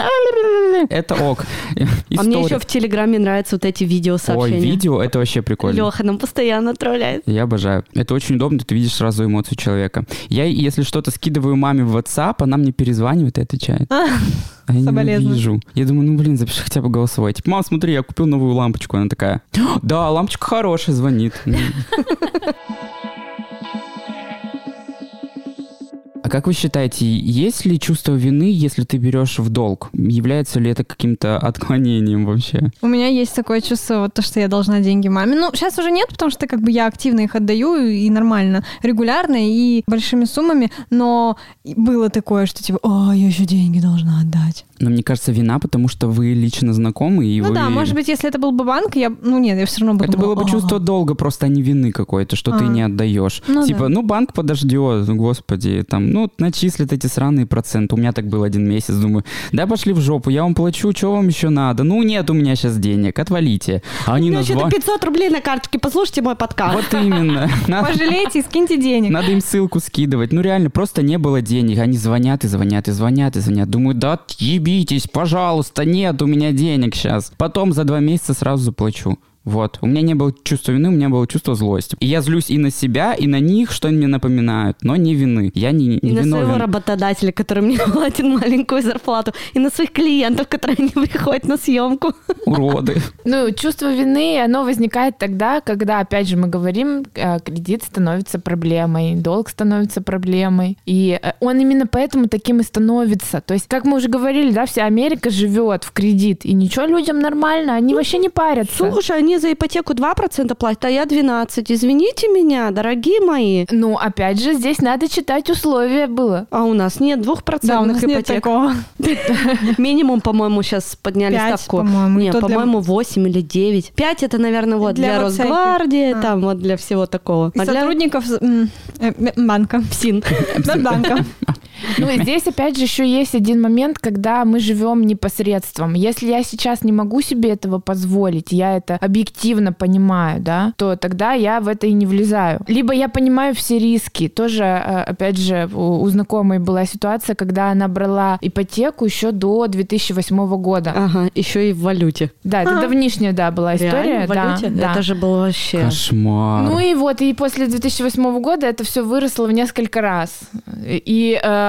это ок. А мне еще в Телеграме нравятся вот эти видео Ой, сообщения. видео, это вообще прикольно. Леха нам постоянно отправляет. Я обожаю. Это очень удобно, ты видишь сразу эмоцию человека. Я, если что-то скидываю маме в WhatsApp, она мне перезванивает и отвечает. А, А я не вижу. Я думаю, ну блин, запиши хотя бы голосовой. Типа, мам, смотри, я купил новую лампочку. Она такая, да, лампочка хорошая, звонит. *laughs* А как вы считаете, есть ли чувство вины, если ты берешь в долг? Является ли это каким-то отклонением вообще? У меня есть такое чувство, вот то, что я должна деньги маме. Ну, сейчас уже нет, потому что как бы я активно их отдаю и нормально, регулярно и большими суммами, но было такое, что типа, о, я еще деньги должна отдать. Но мне кажется, вина, потому что вы лично знакомы, и ну вы... да, может быть, если это был бы банк, я, ну нет, я все равно бы Это думала, было бы чувство долга, просто а не вины какой-то, что ты А. не отдаешь. Ну типа, да. ну банк подождет, господи, там, ну начислят эти сраные проценты. У меня так было один месяц, думаю, да пошли в жопу, я вам плачу, что вам еще надо? Ну нет у меня сейчас денег, отвалите. А они У меня что-то назвали... 500 рублей на карточке, послушайте мой подкаст. Вот именно. *laughs* Пожалейте и скиньте денег. надо им ссылку скидывать. Ну реально, просто не было денег. Они звонят и звонят и звонят и звонят. Думаю, да ебитесь, пожалуйста, нет у меня денег сейчас. Потом за два месяца сразу заплачу. Вот. У меня не было чувства вины, у меня было чувство злости. И я злюсь и на себя, и на них, что они мне напоминают, но не вины. Я не, не И на своего виновен. работодателя, который мне *laughs* платит маленькую зарплату, и на своих клиентов, которые не *laughs* приходят на съемку. Уроды. *laughs* Ну, чувство вины, оно возникает тогда, когда, опять же, мы говорим, э, кредит становится проблемой, долг становится проблемой. И э, он именно поэтому таким и становится. То есть, как мы уже говорили, да, вся Америка живет в кредит, и ничего людям нормально, они вообще не парятся. Слушай, они за ипотеку 2% платят, а я 12. Извините меня, дорогие мои. Ну, опять же, здесь надо читать условия было. А у нас нет 2% Да, у нас нет ипотек. такого. *laughs* Минимум, по-моему, сейчас подняли Пять, ставку. по-моему, и Не, то для- по-моему, 8 или 9. 5 это, наверное, вот Для для. Росгвардии, А. там вот для всего такого. И А для сотрудников м, э, банка. ПСИН. Да, банка. *laughs* Ну, и здесь, опять же, еще есть один момент, когда мы живем непосредством. Если я сейчас не могу себе этого позволить, я это объективно понимаю, да, то тогда я в это и не влезаю. Либо я понимаю все риски. Тоже, э, опять же, у у знакомой была ситуация, когда она брала ипотеку еще до 2008 года. Ага, еще и в валюте. Да, это Ага. давнишняя, да, была история. Реально, в да, валюте? да. Это же было вообще... Кошмар. Ну и вот, и после 2008 года это все выросло в несколько раз. И э,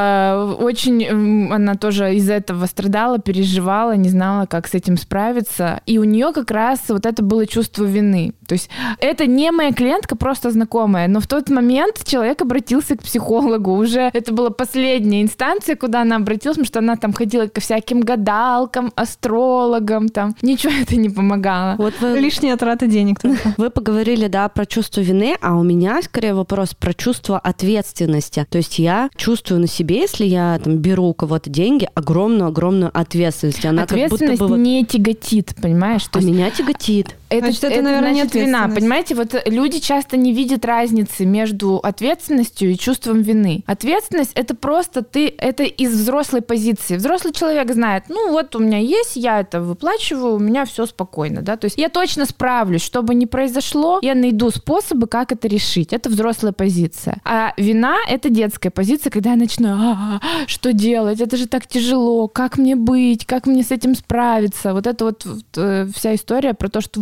очень м, она тоже из этого страдала, переживала, не знала, как с этим справиться. И у нее как раз вот это было чувство вины. То есть это не моя клиентка, просто знакомая, но в тот момент человек обратился к психологу. Уже это была последняя инстанция, куда она обратилась, потому что она там ходила ко всяким гадалкам, астрологам, там. Ничего это не помогало. Вот вы, Лишняя трата денег только. *laughs* вы поговорили, да, про чувство вины, а у меня скорее вопрос про чувство ответственности. То есть я чувствую на себе, если я там беру у кого-то деньги, огромную-огромную ответственность. Она как будто Ответственность бы вот... не тяготит, понимаешь? То А есть меня тяготит. Это, Значит, это, это, наверное, не значит вина. ответственность. Понимаете, вот люди часто не видят разницы между ответственностью и чувством вины. Ответственность это просто ты, это из взрослой позиции. Взрослый человек знает, ну вот у меня есть, я это выплачиваю, у меня все спокойно, да. То есть я точно справлюсь, что бы ни произошло, я найду способы, как это решить. Это взрослая позиция. А вина это детская позиция, когда я начинаю, «А, что делать? Это же так тяжело. Как мне быть? Как мне с этим справиться? Вот это вот, вот, э, вся история про то, что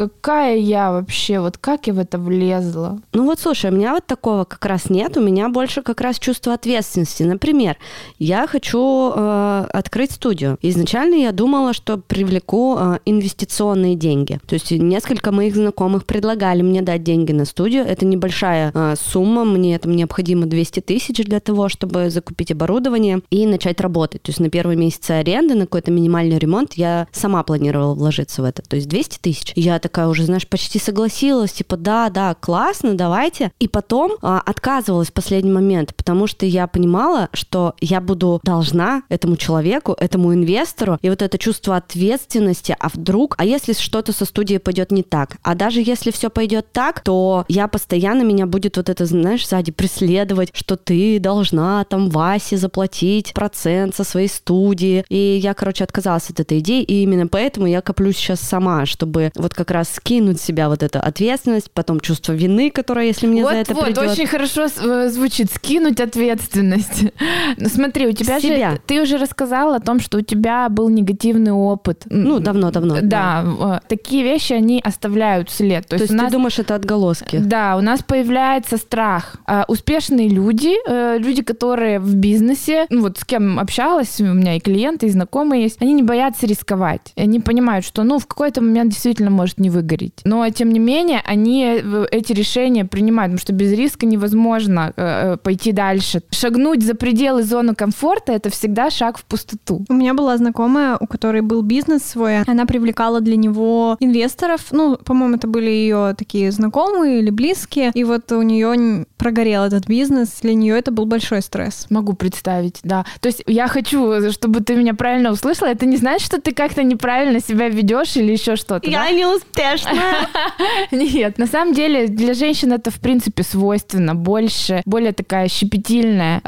какая я вообще, вот как я в это влезла. Ну вот, слушай, у меня вот такого как раз нет, у меня больше как раз чувство ответственности. Например, я хочу э, открыть студию. Изначально я думала, что привлеку э, инвестиционные деньги. То есть несколько моих знакомых предлагали мне дать деньги на студию. Это небольшая э, сумма, мне там необходимо 200 тысяч для того, чтобы закупить оборудование и начать работать. То есть на первый месяц аренды, на какой-то минимальный ремонт я сама планировала вложиться в это. То есть 200 тысяч. Я такая такая уже, знаешь, почти согласилась, типа, да, да, классно, давайте. И потом а, отказывалась в последний момент, потому что я понимала, что я буду должна этому человеку, этому инвестору, и вот это чувство ответственности, а вдруг, а если что-то со студией пойдет не так? А даже если все пойдет так, то я постоянно, меня будет вот это, знаешь, сзади преследовать, что ты должна там Васе заплатить процент со своей студии. И я, короче, отказалась от этой идеи, и именно поэтому я коплю сейчас сама, чтобы вот как раз скинуть с себя вот эту ответственность, потом чувство вины, которое, если мне вот, за это вот, придет. очень хорошо э, звучит, скинуть ответственность. *laughs* Ну, смотри, у тебя себя. же, ты уже рассказала о том, что у тебя был негативный опыт. Ну, давно-давно. Да, э, такие вещи, они оставляют след. То, То есть ты нас думаешь, это отголоски? Да, у нас появляется страх. А успешные люди, э, люди, которые в бизнесе, ну вот с кем общалась, у меня и клиенты, и знакомые есть, они не боятся рисковать. Они понимают, что, ну, в какой-то момент действительно может не выгореть. Но, тем не менее, они э, эти решения принимают, потому что без риска невозможно э, э, пойти дальше. Шагнуть за пределы зоны комфорта — это всегда шаг в пустоту. У меня была знакомая, у которой был бизнес свой. Она привлекала для него инвесторов. Ну, по-моему, это были ее такие знакомые или близкие. И вот у нее прогорел этот бизнес. Для нее это был большой стресс. Могу представить, да. То есть я хочу, чтобы ты меня правильно услышала. Это не значит, что ты как-то неправильно себя ведешь или еще что-то. да? не успешная. *laughs* Нет, на самом деле для женщин это в принципе свойственно. Больше, более такая щепетильная,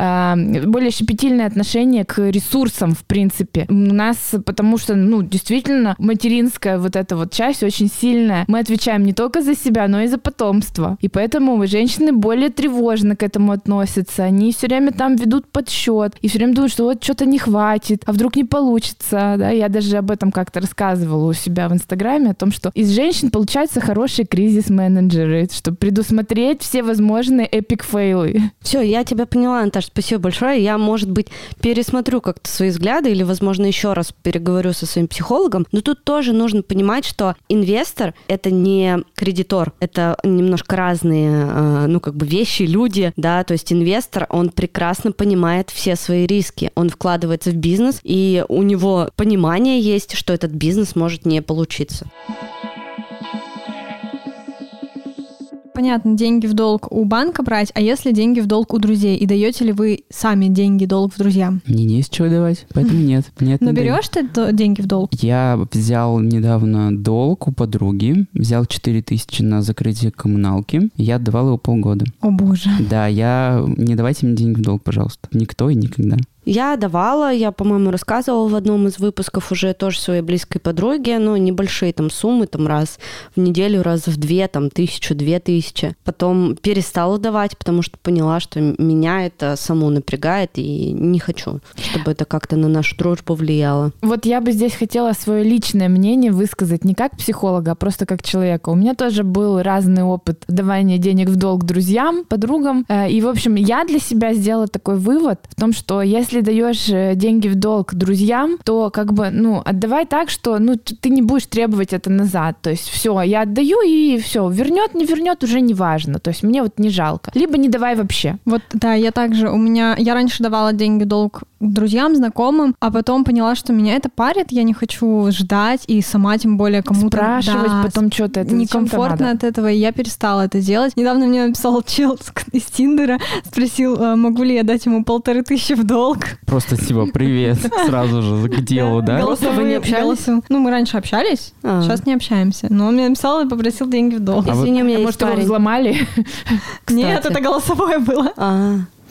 более щепетильное отношение к ресурсам в принципе. У нас, потому что, ну, действительно, материнская вот эта вот часть очень сильная. Мы отвечаем не только за себя, но и за потомство. И поэтому женщины более тревожно к этому относятся. Они все время там ведут подсчет и все время думают, что вот что-то не хватит, а вдруг не получится. Да? Я даже об этом как-то рассказывала у себя в Инстаграме, о том, что из женщин получаются хорошие кризис-менеджеры, чтобы предусмотреть все возможные epic fail ы. Все, я тебя поняла, Наташа, спасибо большое. Я, может быть, пересмотрю как-то свои взгляды или, возможно, еще раз переговорю со своим психологом. Но тут тоже нужно понимать, что инвестор — это не кредитор, это немножко разные, э, ну, как бы вещи, люди, да, то есть инвестор, он прекрасно понимает все свои риски, он вкладывается в бизнес, и у него понимание есть, что этот бизнес может не получиться. Понятно, деньги в долг у банка брать, а если деньги в долг у друзей? И даете ли вы сами деньги долг в друзьям? Мне не из чего давать, *laughs* поэтому нет. нет Но не берешь ты деньги в долг? Я взял недавно долг у подруги, взял 4000 на закрытие коммуналки, я отдавал его полгода. О боже. Да, я... Не давайте мне деньги в долг, пожалуйста. Никто и никогда. Я давала, я, по-моему, рассказывала в одном из выпусков уже тоже своей близкой подруге, ну, небольшие там суммы, там раз в неделю, раз в две, там, тысячу, две тысячи. Потом перестала давать, потому что поняла, что меня это само напрягает, и не хочу, чтобы это как-то на нашу дружбу влияло. Вот я бы здесь хотела свое личное мнение высказать не как психолога, а просто как человека. У меня тоже был разный опыт давания денег в долг друзьям, подругам. Э, И, в общем, я для себя сделала такой вывод в том, что если даешь э, деньги в долг друзьям, то как бы, ну, отдавай так, что, ну, ты не будешь требовать это назад. То есть все, я отдаю и все, вернет, не вернет, уже не важно. То есть мне вот не жалко. Либо не давай вообще. Вот, да, я также, у меня, я раньше давала деньги в долг друзьям, знакомым, а потом поняла, что меня это парит, я не хочу ждать и сама тем более кому-то... Спрашивать да, потом что-то. Это некомфортно от этого, и я перестала это делать. Недавно мне написал чел *laughs* из Тиндера, спросил, э, могу ли я дать ему полторы тысячи в долг. Просто типа привет, *laughs* сразу же к делу, да? Просто вы не общались? Ну, мы раньше общались, А. сейчас не общаемся. Но он мне написал и попросил деньги в долг. А вот- Извини, у меня есть Может, его взломали? Нет, это голосовое было.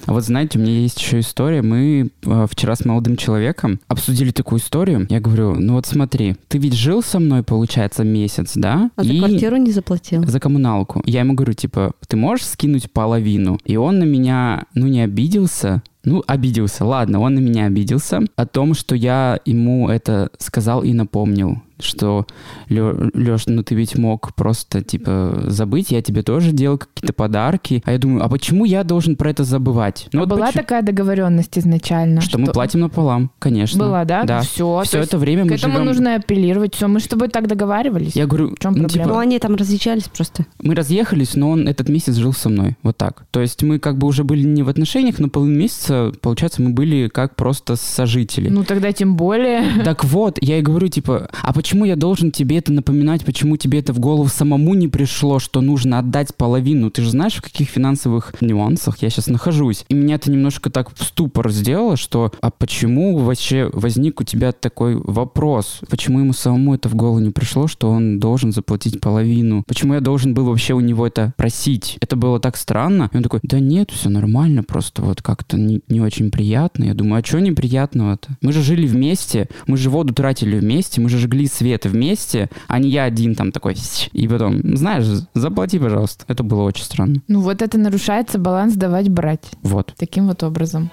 А, вот знаете, у меня есть еще история. Мы э, вчера с молодым человеком обсудили такую историю. Я говорю, ну вот смотри, ты ведь жил со мной, получается, месяц, да? а за И- квартиру не заплатил? За коммуналку. Я ему говорю, типа, ты можешь скинуть половину? И он на меня, ну, не обиделся, ну, обиделся, ладно, он на меня обиделся о том, что я ему это сказал и напомнил, что, Леш, ну ты ведь мог просто, типа, забыть, я тебе тоже делал какие-то подарки. А я думаю, а почему я должен про это забывать? Ну, А вот была почему- такая договоренность изначально? Что, мы платим напополам, конечно. Была, да? Да. Все. Все это время К мы этому живем... нужно апеллировать. Все, мы с тобой так договаривались. Я говорю, В чем ну, проблема? Ну, типа, они там различались просто. мы разъехались, но он этот месяц жил со мной. Вот так. То есть мы как бы уже были не в отношениях, но половину месяца получается, получается, мы были как просто сожители. Ну тогда тем более. *laughs* Так вот, я и говорю, типа, а почему я должен тебе это напоминать, почему тебе это в голову самому не пришло, что нужно отдать половину? Ты же знаешь, в каких финансовых нюансах я сейчас нахожусь. И меня это немножко так в ступор сделало, что а почему вообще возник у тебя такой вопрос? Почему ему самому это в голову не пришло, что он должен заплатить половину? Почему я должен был вообще у него это просить? Это было так странно. И он такой, да нет, все нормально, просто вот как-то не, не очень приятно. Я думаю, а что неприятного-то? Мы же жили вместе, мы же воду тратили вместе, мы же жгли свет вместе, а не я один там такой, и потом, знаешь, заплати, пожалуйста. Это было очень странно. Ну вот это нарушается баланс давать-брать. Вот. Таким вот образом.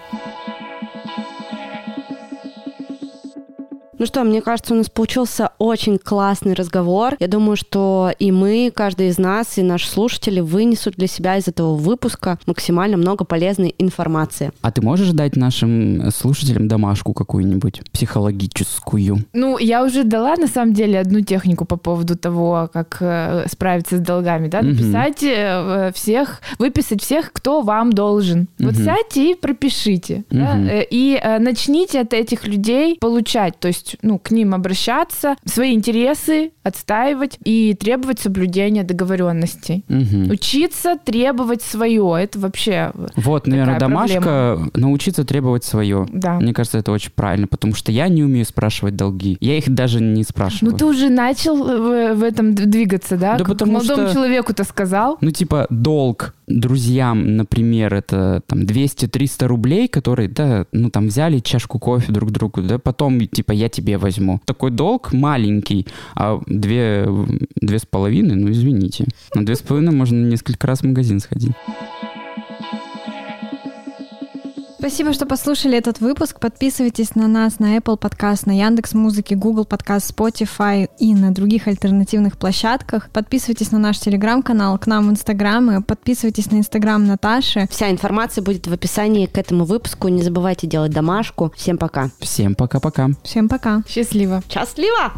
Ну что, мне кажется, у нас получился очень классный разговор. Я думаю, что и мы, каждый из нас, и наши слушатели вынесут для себя из этого выпуска максимально много полезной информации. А ты можешь дать нашим слушателям домашку какую-нибудь психологическую? Ну, я уже дала, на самом деле, одну технику по поводу того, как э, справиться с долгами, да, написать э, всех, выписать всех, кто вам должен. Вот сядьте и пропишите, да, э, и э, начните от этих людей получать, то есть, ну, к ним обращаться, свои интересы отстаивать и требовать соблюдения договоренностей. Мгм. Учиться требовать свое, это вообще, Вот, наверное, домашка научиться требовать свое. да. Мне кажется, это очень правильно, потому что я не умею спрашивать долги. Я их даже не спрашиваю. Ну, ты уже начал в, в этом двигаться, да? Да Как потому молодому что- человеку-то сказал. Ну, типа, долг друзьям, например, это там 200-300 рублей, которые, да, ну, там взяли чашку кофе друг другу, да, потом, типа, я тебе возьму. Такой долг маленький, а две, две с половиной, ну, извините. На две с половиной можно несколько раз в магазин сходить. Спасибо, что послушали этот выпуск. Подписывайтесь на нас на Apple Podcast, на Яндекс Музыке, Google Podcast, Spotify и на других альтернативных площадках. Подписывайтесь на наш телеграм-канал, к нам в Инстаграм и подписывайтесь на Инстаграм Наташи. Вся информация будет в описании к этому выпуску. Не забывайте делать домашку. Всем пока. Всем пока-пока. Всем пока. Счастливо. Счастливо!